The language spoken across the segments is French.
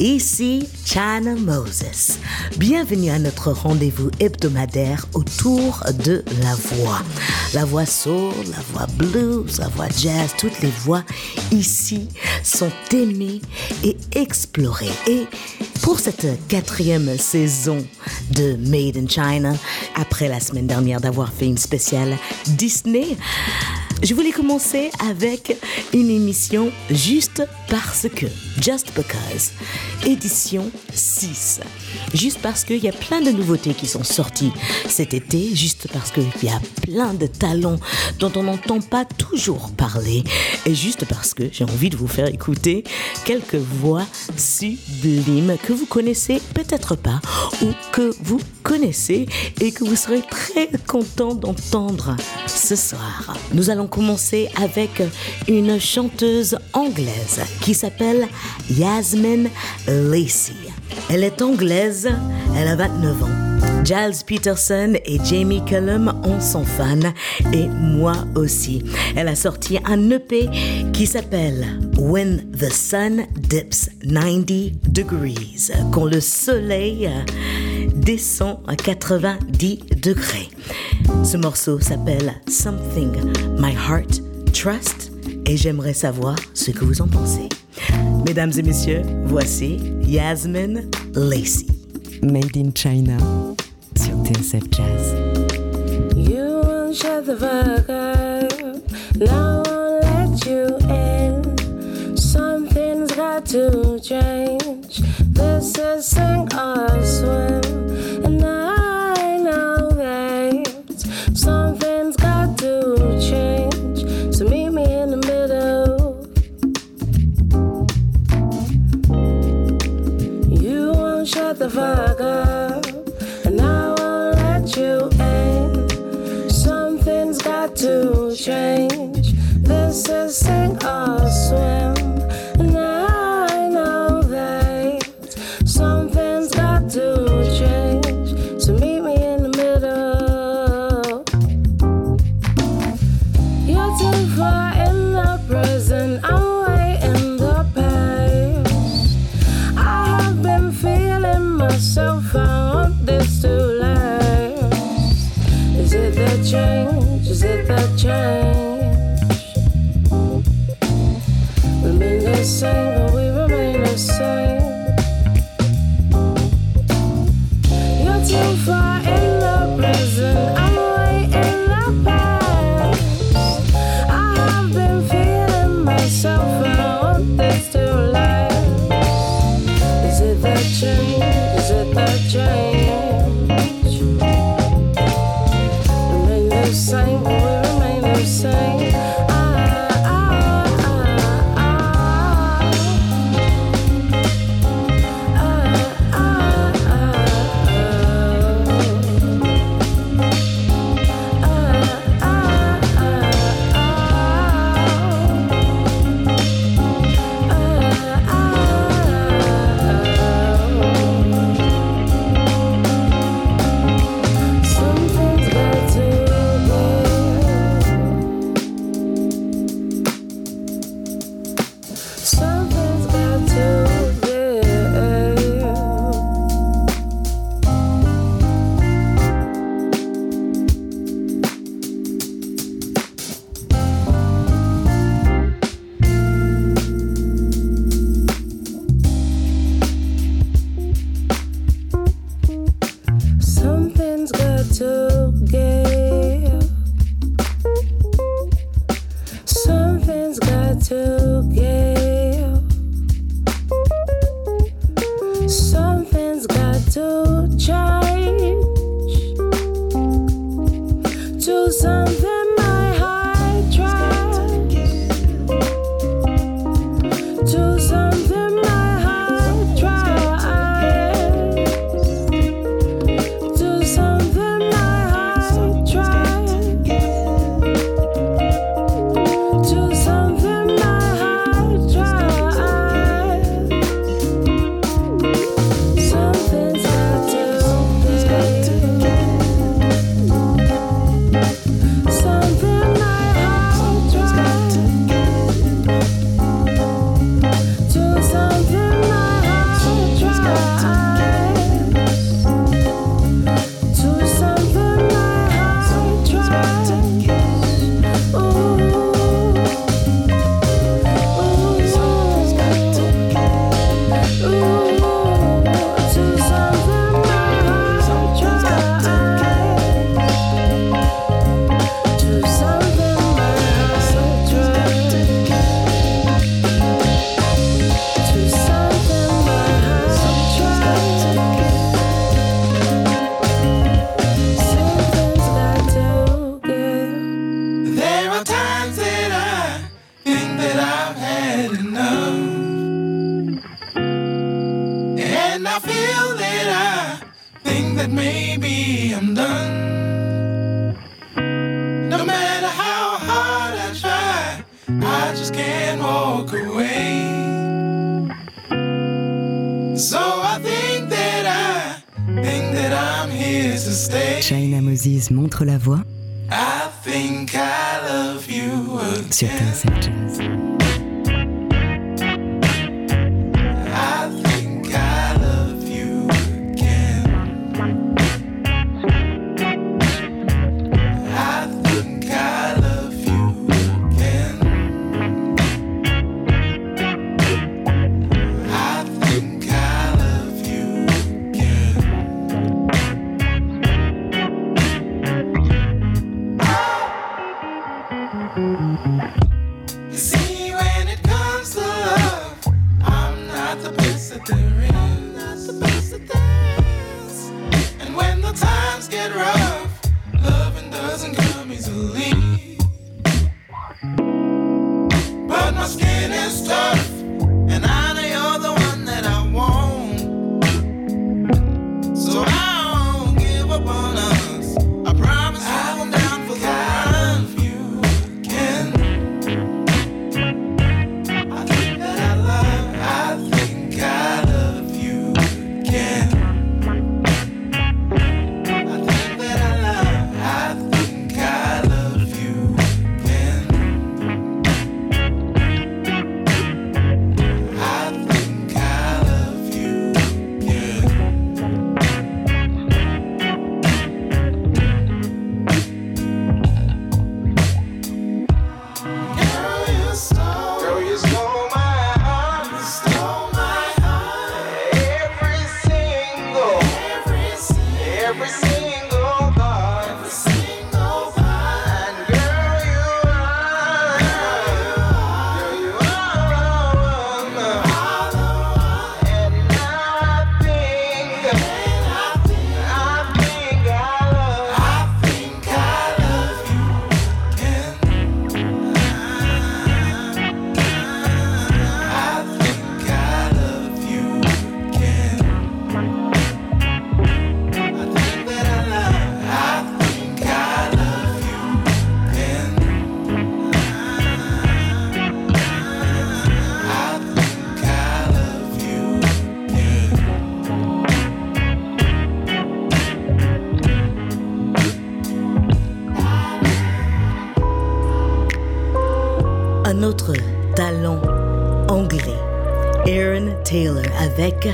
ici China Moses. Bienvenue à notre rendez-vous hebdomadaire autour de la voix. La voix soul, la voix blues, la voix jazz, toutes les voix ici sont aimées et explorées. Et pour cette quatrième saison de Made in China, après la semaine dernière d'avoir fait une spéciale Disney, je voulais commencer avec une émission juste parce que, Just Because, édition 6. Juste parce qu'il y a plein de nouveautés qui sont sorties cet été, juste parce qu'il y a plein de talents dont on n'entend pas toujours parler, et juste parce que j'ai envie de vous faire écouter quelques voix sublimes que vous connaissez peut-être pas, ou que vous connaissez et que vous serez très content d'entendre ce soir. Nous allons commencer avec une chanteuse anglaise qui s'appelle Yasmin Lacey. Elle est anglaise, elle a 29 ans. Giles Peterson et Jamie Cullum en sont fans et moi aussi. Elle a sorti un EP qui s'appelle When the Sun Dips 90 Degrees, quand le soleil descend à 90 degrés. Ce morceau s'appelle Something My Heart Trust et j'aimerais savoir ce que vous en pensez. Mesdames et messieurs, voici Yasmin Lacey. Made in China sur TSF Jazz. You won't shut the fuck up. No one let you in. Something's got to change. This is sink or swim. And I know that something's got to change. So meet me in the middle. You won't shut the fuck up. And I won't let you in. Something's got to change. This is sink or swim.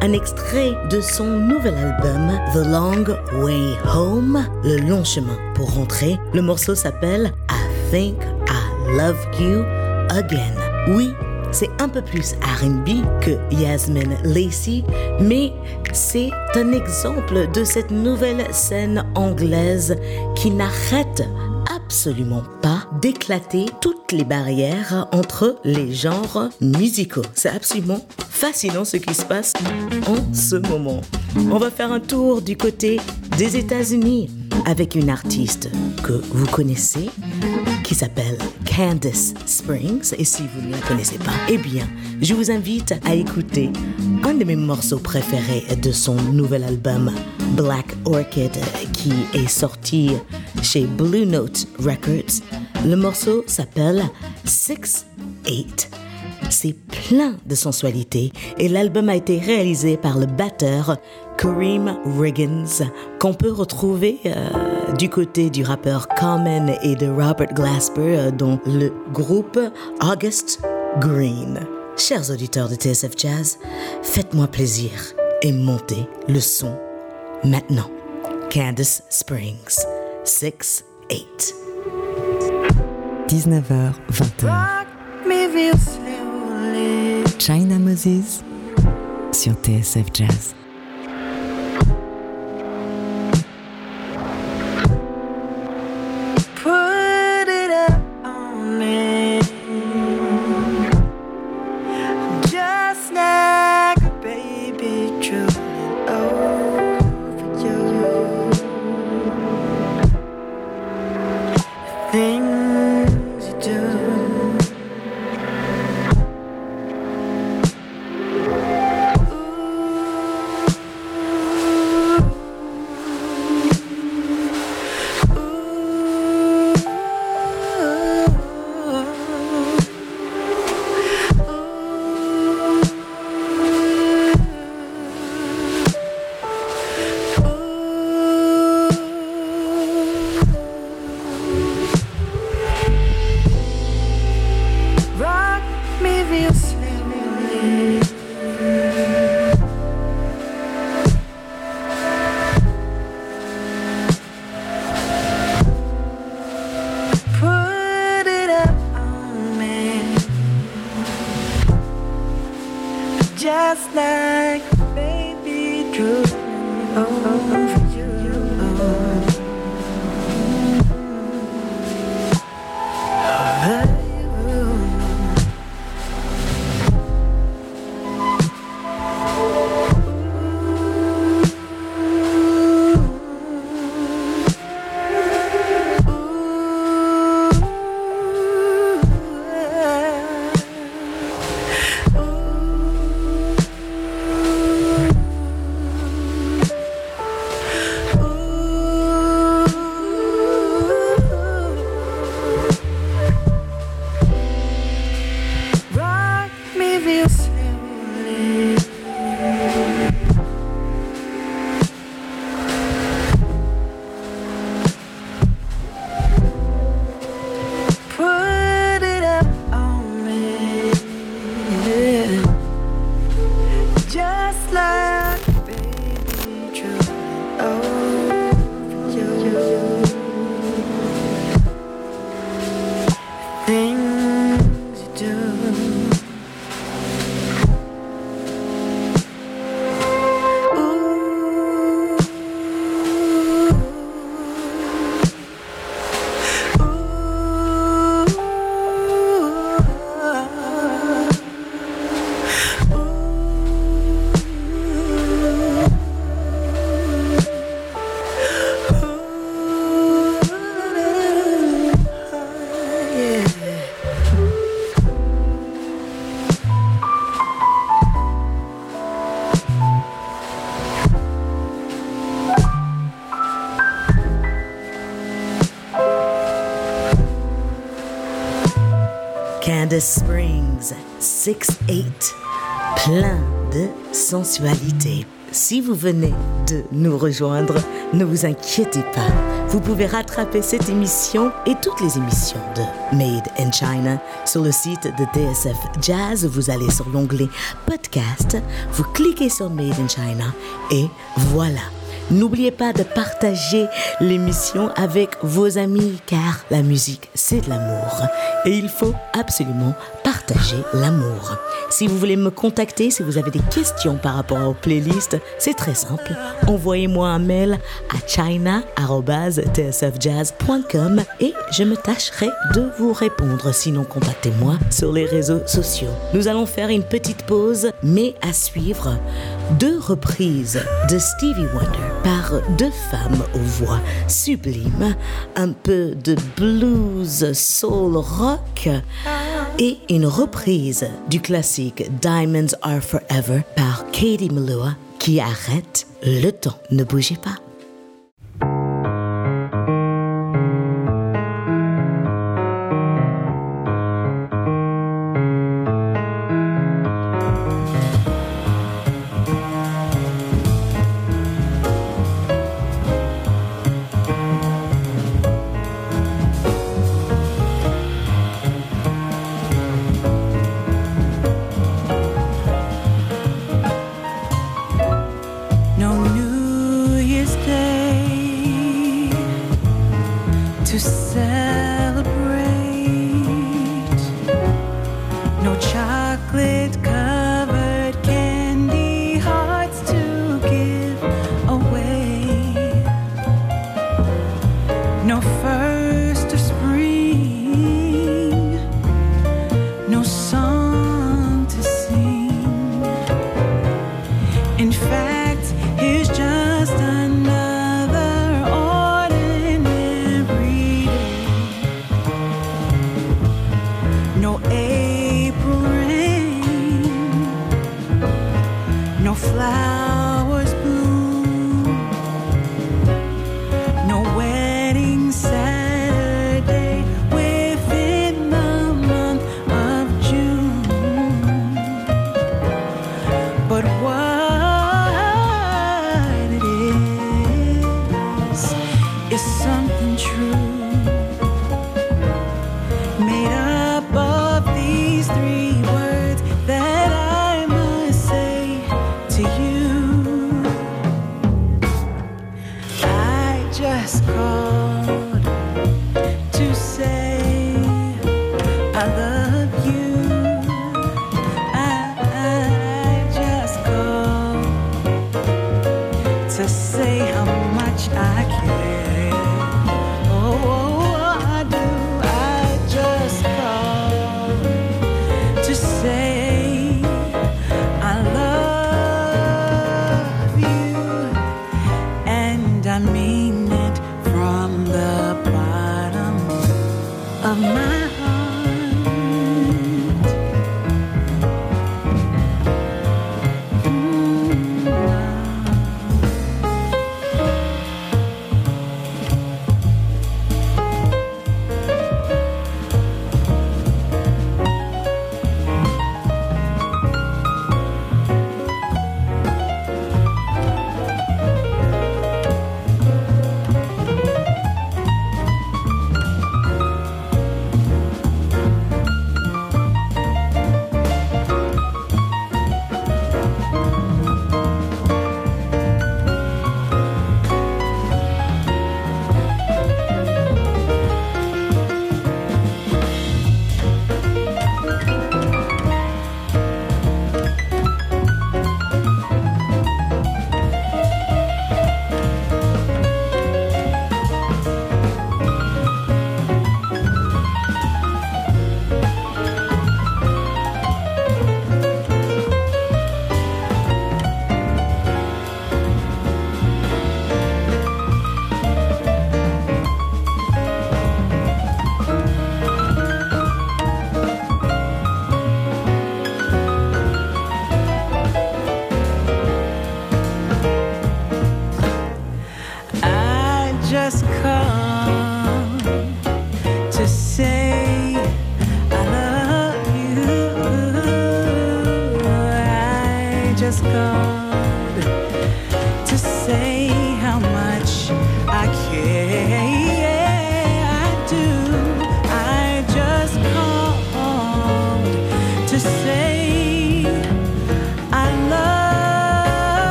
Un extrait de son nouvel album The Long Way Home, Le long chemin pour rentrer. Le morceau s'appelle I Think I Love You Again. Oui, c'est un peu plus RB que Yasmin Lacey, mais c'est un exemple de cette nouvelle scène anglaise qui n'arrête absolument pas d'éclater toutes les barrières entre les genres musicaux. C'est absolument fascinant ce qui se passe en ce moment. On va faire un tour du côté des États-Unis avec une artiste que vous connaissez qui s'appelle Candice Springs. Et si vous ne la connaissez pas, eh bien, je vous invite à écouter un de mes morceaux préférés de son nouvel album Black Orchid qui est sorti chez Blue Note Records. Le morceau s'appelle Six Eight. C'est plein de sensualité et l'album a été réalisé par le batteur Kareem Riggins qu'on peut retrouver euh, du côté du rappeur Common et de Robert Glasper euh, dont le groupe August Green. Chers auditeurs de TSF Jazz, faites-moi plaisir et montez le son maintenant. Candice Springs, 6 8. 19h, 20h. China Moses sur TSF Jazz. Just like a baby drooling over you. Springs, 6-8, plein de sensualité. Si vous venez de nous rejoindre, ne vous inquiétez pas. Vous pouvez rattraper cette émission et toutes les émissions de Made in China sur le site de DSF Jazz. Vous allez sur l'onglet Podcast, vous cliquez sur Made in China et voilà. N'oubliez pas de partager l'émission avec vos amis car la musique c'est de l'amour. Et il faut absolument l'amour. Si vous voulez me contacter, si vous avez des questions par rapport aux playlists, c'est très simple. Envoyez-moi un mail à china@tsfjazz.com et je me tâcherai de vous répondre. Sinon, contactez-moi sur les réseaux sociaux. Nous allons faire une petite pause, mais à suivre deux reprises de Stevie Wonder par deux femmes aux voix sublimes, un peu de blues, soul, rock et une reprise du classique Diamonds Are Forever par Katie Melua qui arrête le temps. Ne bougez pas.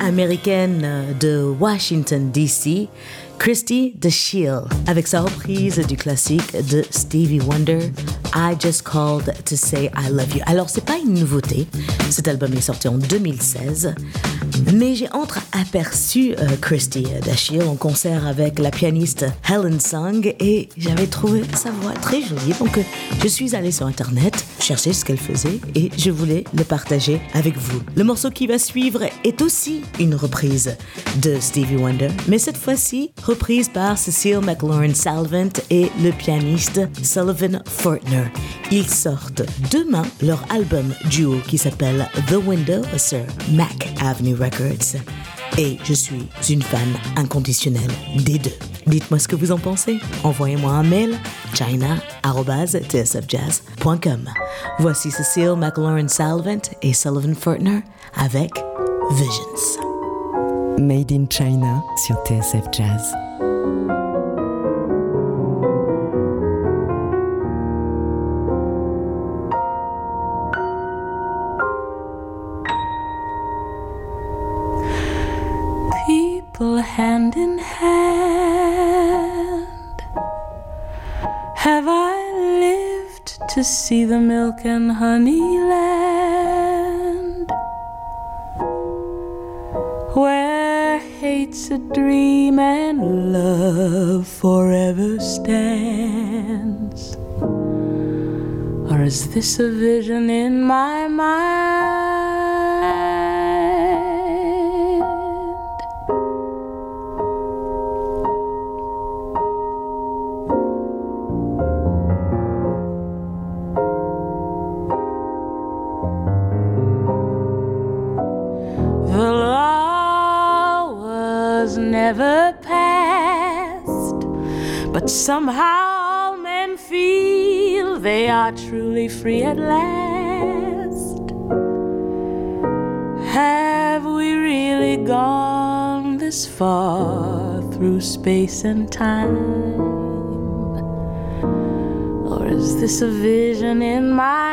Américaine de Washington, D.C., Christy DeShiel, avec sa reprise du classique de Stevie Wonder, I Just Called to Say I Love You. Alors, c'est pas une nouveauté, cet album est sorti en 2016, mais j'ai entre-aperçu euh, Christy DeShiel en concert avec la pianiste Helen Sung et j'avais trouvé sa voix très jolie, donc euh, je suis allée sur Internet chercher ce qu'elle faisait et je voulais le partager avec vous. Le morceau qui va suivre est aussi une reprise de Stevie Wonder, mais cette fois-ci reprise par Cecile McLaurin Salvant et le pianiste Sullivan Fortner. Ils sortent demain leur album duo qui s'appelle The Window sur Mac Avenue Records. Et je suis une fan inconditionnelle des deux. Dites-moi ce que vous en pensez. Envoyez-moi un mail china.tsfjazz.com. Voici Cecile McLaurin Salvant et Sullivan Fortner avec Visions. Made in China sur TSF Jazz. To see the milk and honey land? Where hate's a dream and love forever stands? Or is this a vision in my mind? Truly free at last. Have we really gone this far through space and time? Or is this a vision in my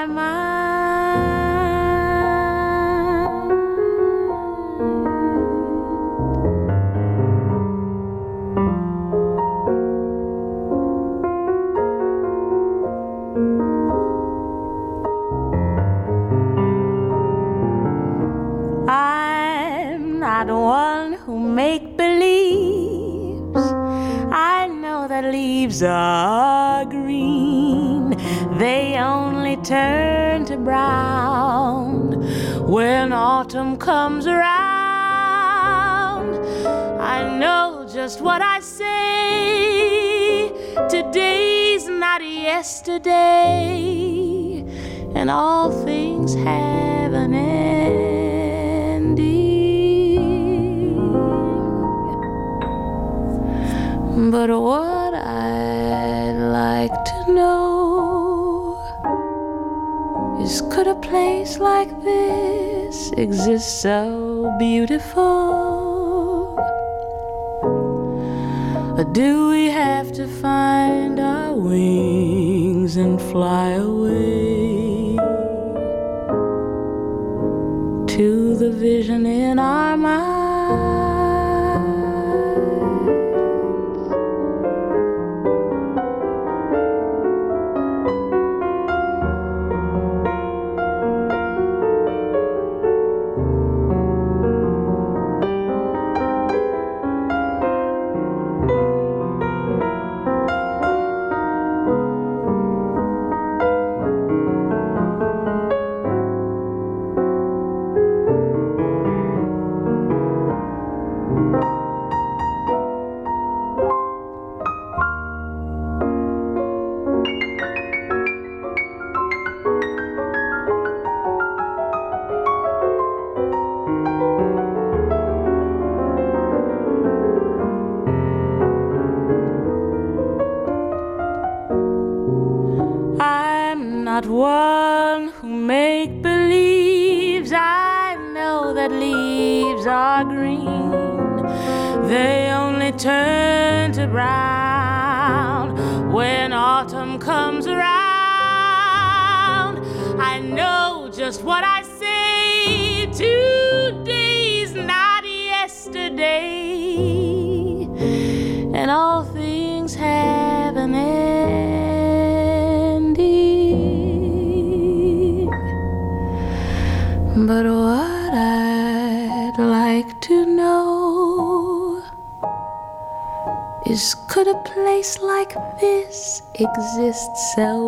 so beautiful? exists so.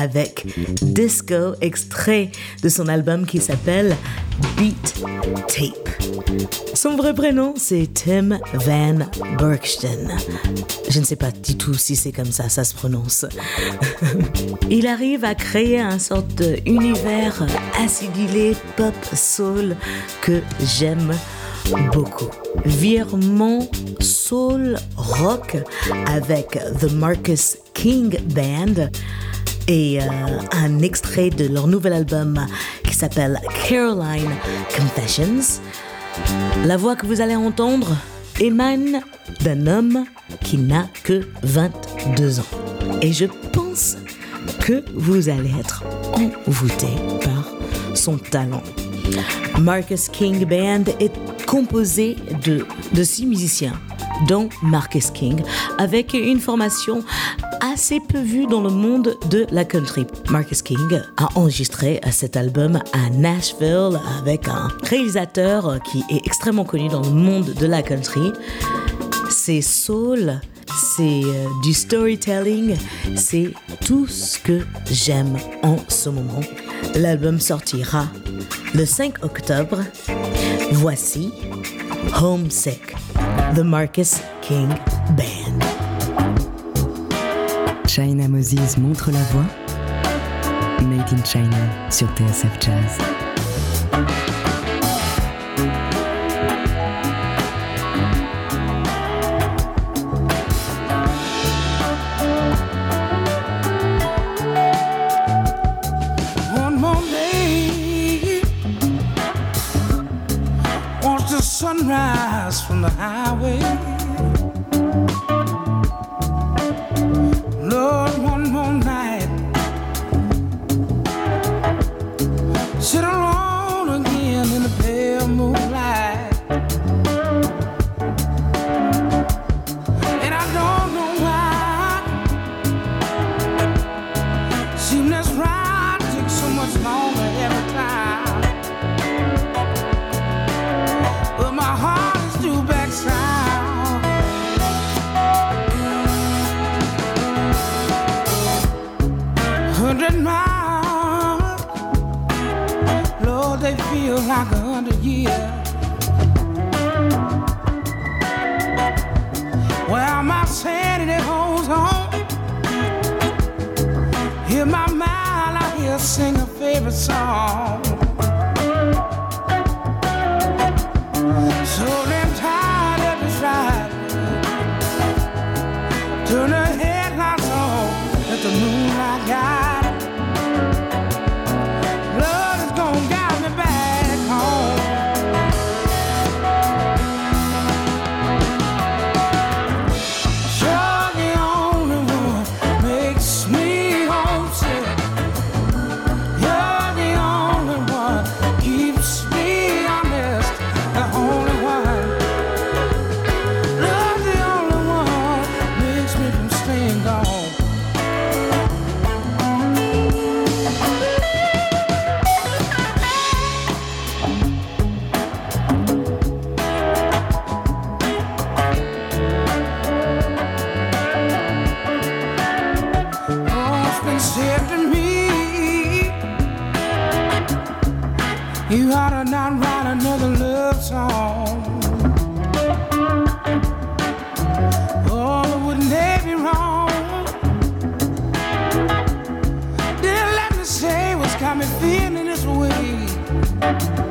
avec Disco, extrait de son album qui s'appelle Beat Tape. Son vrai prénom, c'est Tim Van Bergsten. Je ne sais pas du tout si c'est comme ça, ça se prononce. Il arrive à créer un sorte d'univers acidulé, pop, soul, que j'aime beaucoup. Virement soul rock avec The Marcus King Band et euh, un extrait de leur nouvel album qui s'appelle Caroline Confessions. La voix que vous allez entendre émane d'un homme qui n'a que 22 ans. Et je pense que vous allez être envoûté par son talent. Marcus King Band est composé de six musiciens, dont Marcus King, avec une formation assez peu vue dans le monde de la country. Marcus King a enregistré cet album à Nashville avec un réalisateur qui est extrêmement connu dans le monde de la country. C'est soul, c'est euh, du storytelling, c'est tout ce que j'aime en ce moment. L'album sortira le 5 octobre. Voici Homesick, The Marcus King Band. China Moses montre la voix. Made in China sur TSF Jazz. Sunrise from the highway. Been to me. You ought to not write another love song. Oh, wouldn't they be wrong? Didn't let me say what's got me feeling this way.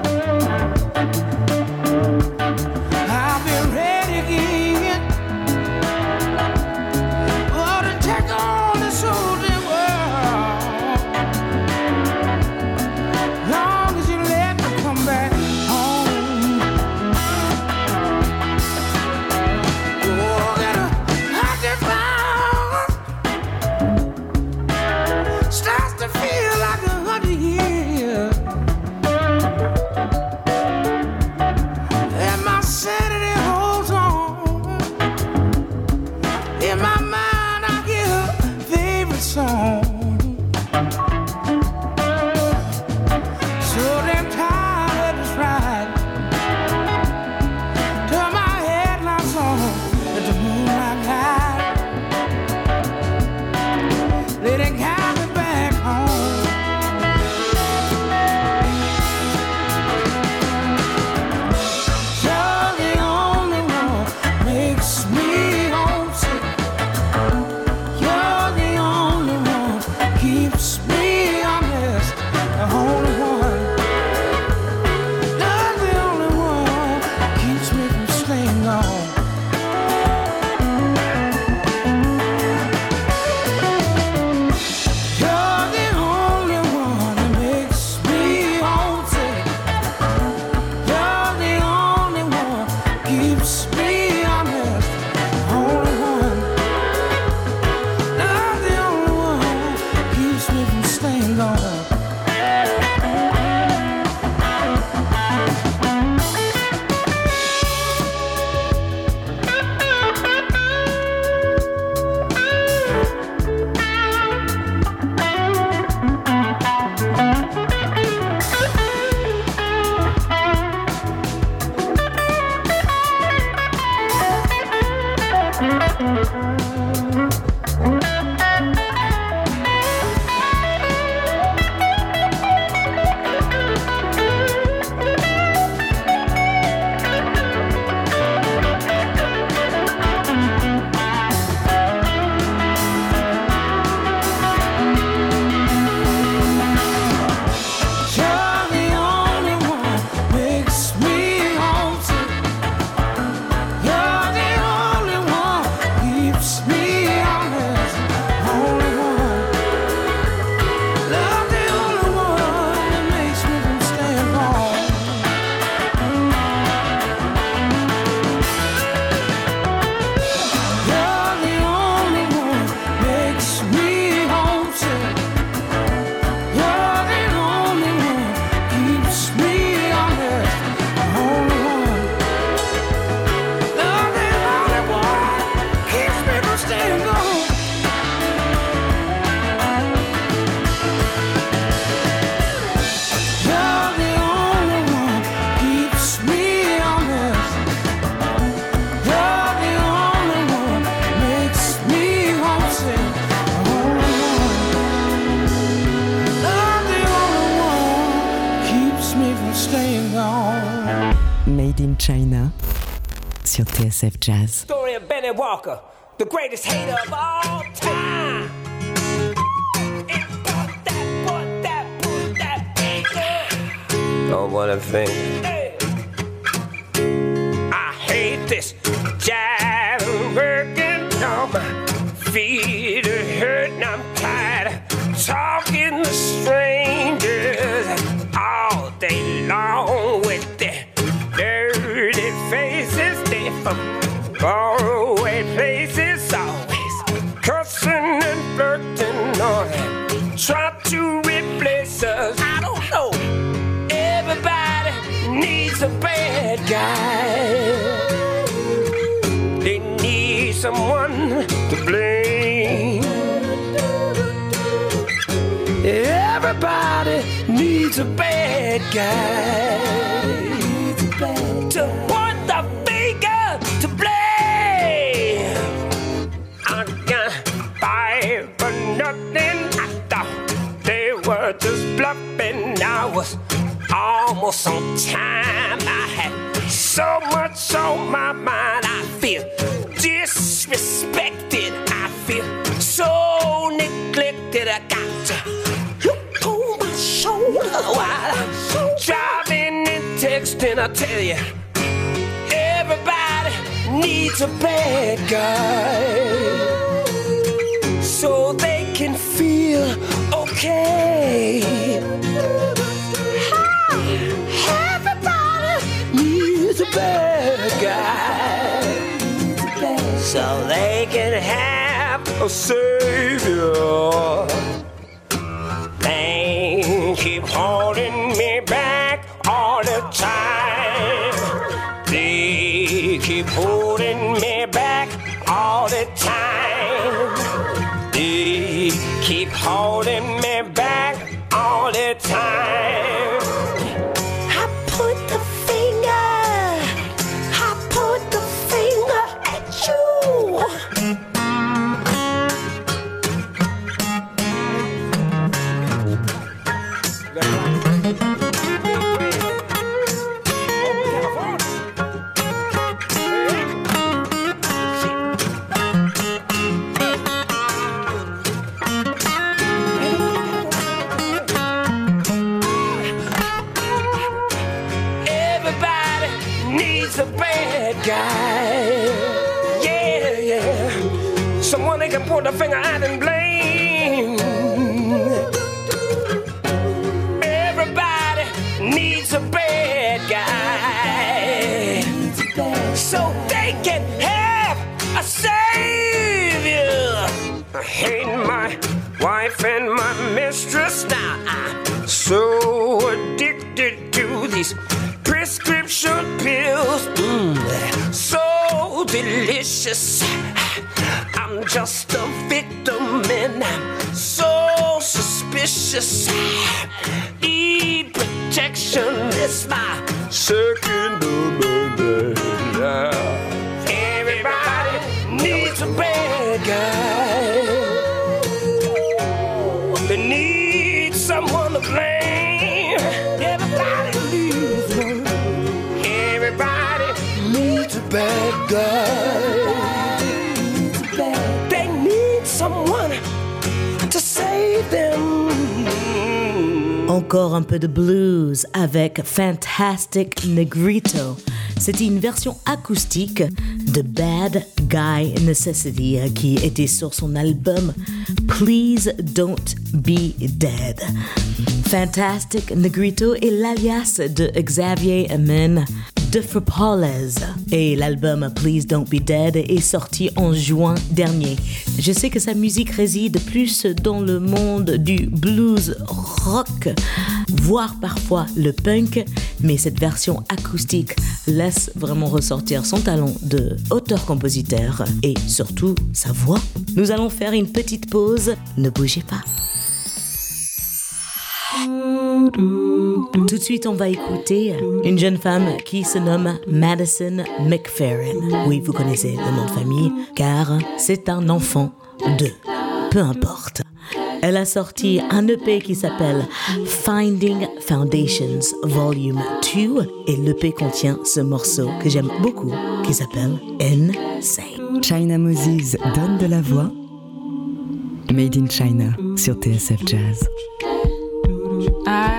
TSF Jazz. Story of Benny Walker, the greatest hater of all time. It put that, a bad guy to point the finger to blame. I got fired for nothing. I thought they were just bluffing. I was almost on time. I had so much on my mind. I tell you, everybody needs a bad guy so they can feel okay. Everybody needs a bad guy so they can have a savior. They keep holding So they can have a savior. I hate my wife and my mistress now. I'm so addicted to these prescription pills. Mm, so delicious. I'm just a victim and I'm so suspicious. Need protection. It's my second Encore un peu de blues avec Fantastic Negrito. C'était une version acoustique de Bad Guy Necessity euh, qui était sur son album Please Don't Be Dead. Fantastic Negrito est l'alias de Xavier Amen de Frapolles et l'album Please Don't Be Dead est sorti en juin dernier. Je sais que sa musique réside plus dans le monde du blues rock, voire parfois le punk, mais cette version acoustique laisse vraiment ressortir son talent de auteur-compositeur et surtout sa voix. Nous allons faire une petite pause, ne bougez pas. Tout de suite, on va écouter une jeune femme qui se nomme Madison McFerrin. Oui, vous connaissez le nom de famille, car c'est un enfant de. Peu importe. Elle a sorti un EP qui s'appelle Finding Foundations Volume 2 et l'EP contient ce morceau que j'aime beaucoup qui s'appelle Insane. China Moses donne de la voix. Made in China sur TSF Jazz. I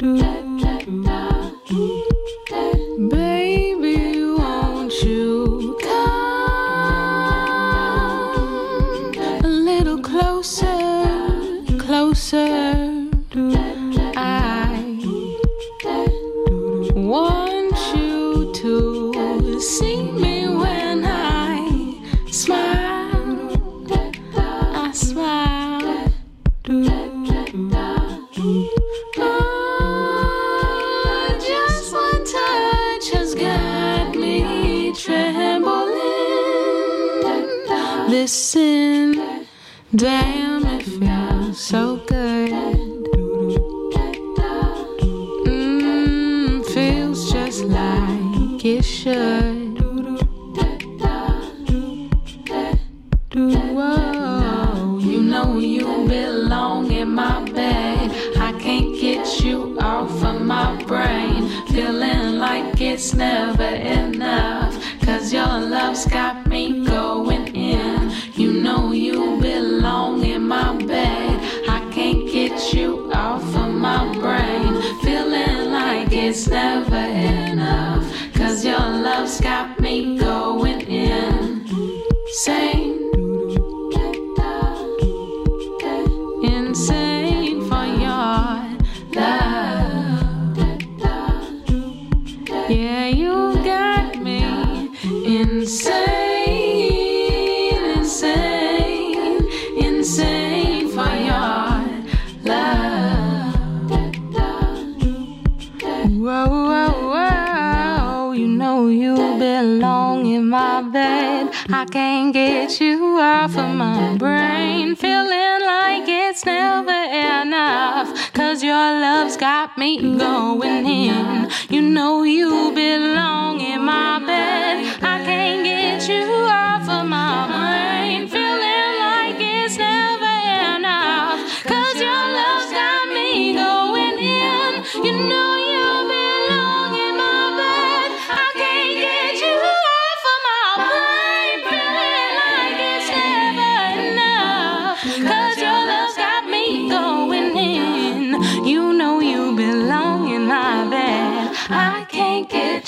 love. Off of my brain. Feeling like it's never enough. Cause your love's got me going in. You know you belong in my bed. I can't get you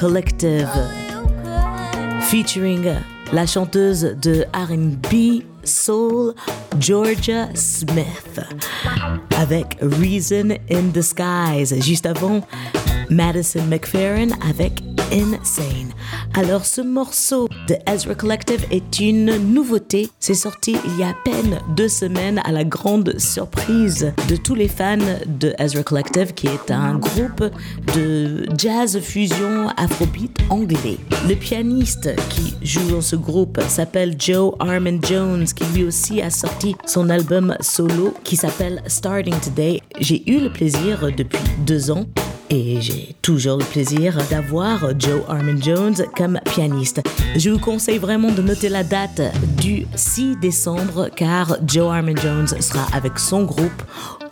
Collective featuring la chanteuse de RB Soul Georgia Smith avec Reason in Disguise. Juste avant, Madison McFerrin avec Insane. Alors ce morceau de Ezra Collective est une nouveauté. C'est sorti il y a à peine deux semaines à la grande surprise de tous les fans de Ezra Collective qui est un groupe de jazz fusion afrobeat anglais. Le pianiste qui joue dans ce groupe s'appelle Joe Armin Jones qui lui aussi a sorti son album solo qui s'appelle Starting Today. J'ai eu le plaisir depuis deux ans et j'ai toujours le plaisir d'avoir Joe Armin Jones comme pianiste. Je vous conseille vraiment de noter la date du 6 décembre car Joe Armin Jones sera avec son groupe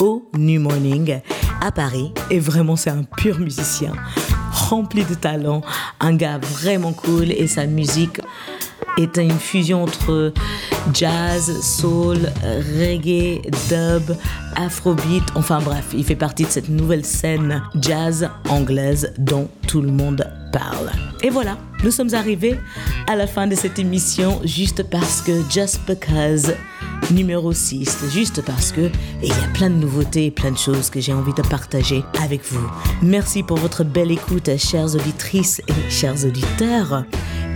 au New Morning à Paris. Et vraiment, c'est un pur musicien, rempli de talent, un gars vraiment cool et sa musique est une fusion entre jazz, soul, reggae, dub, afrobeat, enfin bref, il fait partie de cette nouvelle scène jazz anglaise dont tout le monde parle. Et voilà, nous sommes arrivés à la fin de cette émission juste parce que Just Because numéro 6, juste parce que il y a plein de nouveautés plein de choses que j'ai envie de partager avec vous. Merci pour votre belle écoute, chères auditrices et chers auditeurs.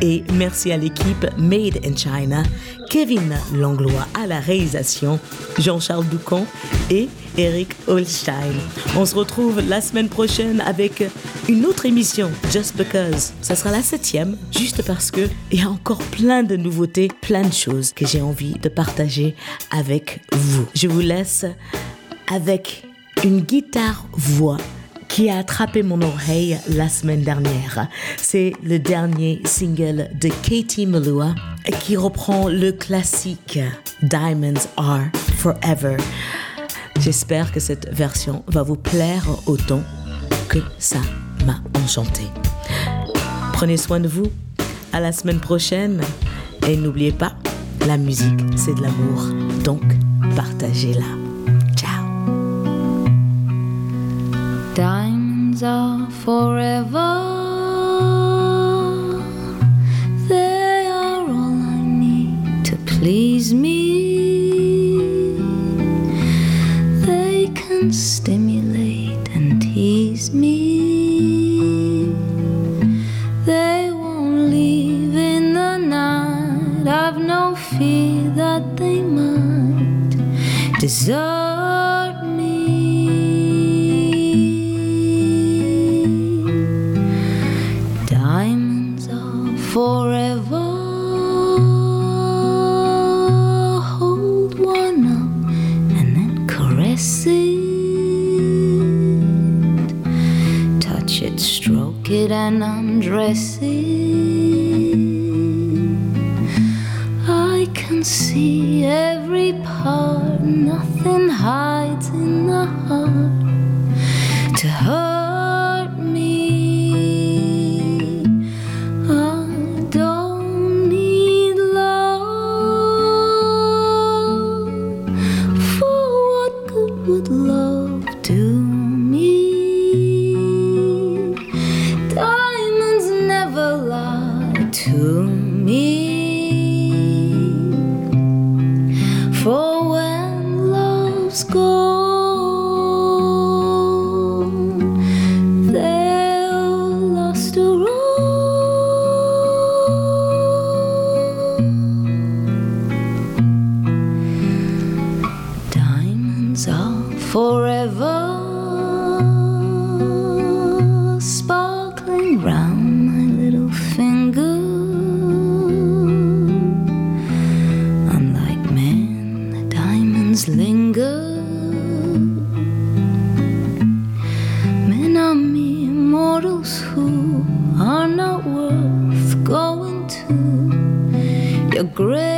Et merci à l'équipe Made in China, Kevin Langlois à la réalisation, Jean-Charles Doucan et Eric Holstein. On se retrouve la semaine prochaine avec une autre émission, Just Because. Ça sera la septième, juste parce que il y a encore plein de nouveautés, plein de choses que j'ai envie de partager avec vous. Je vous laisse avec une guitare-voix qui a attrapé mon oreille la semaine dernière. C'est le dernier single de Katie Melua qui reprend le classique Diamonds Are Forever. J'espère que cette version va vous plaire autant que ça m'a enchanté. Prenez soin de vous. À la semaine prochaine. Et n'oubliez pas, la musique, c'est de l'amour. Donc, partagez-la. Ciao. Diamonds are forever. They are all I need to please me. Desert me. Diamonds are forever. Hold one up and then caress it. Touch it, stroke it, and undress it. Forever sparkling round my little finger. Unlike men, the diamonds linger. Men are mere mortals who are not worth going to your grave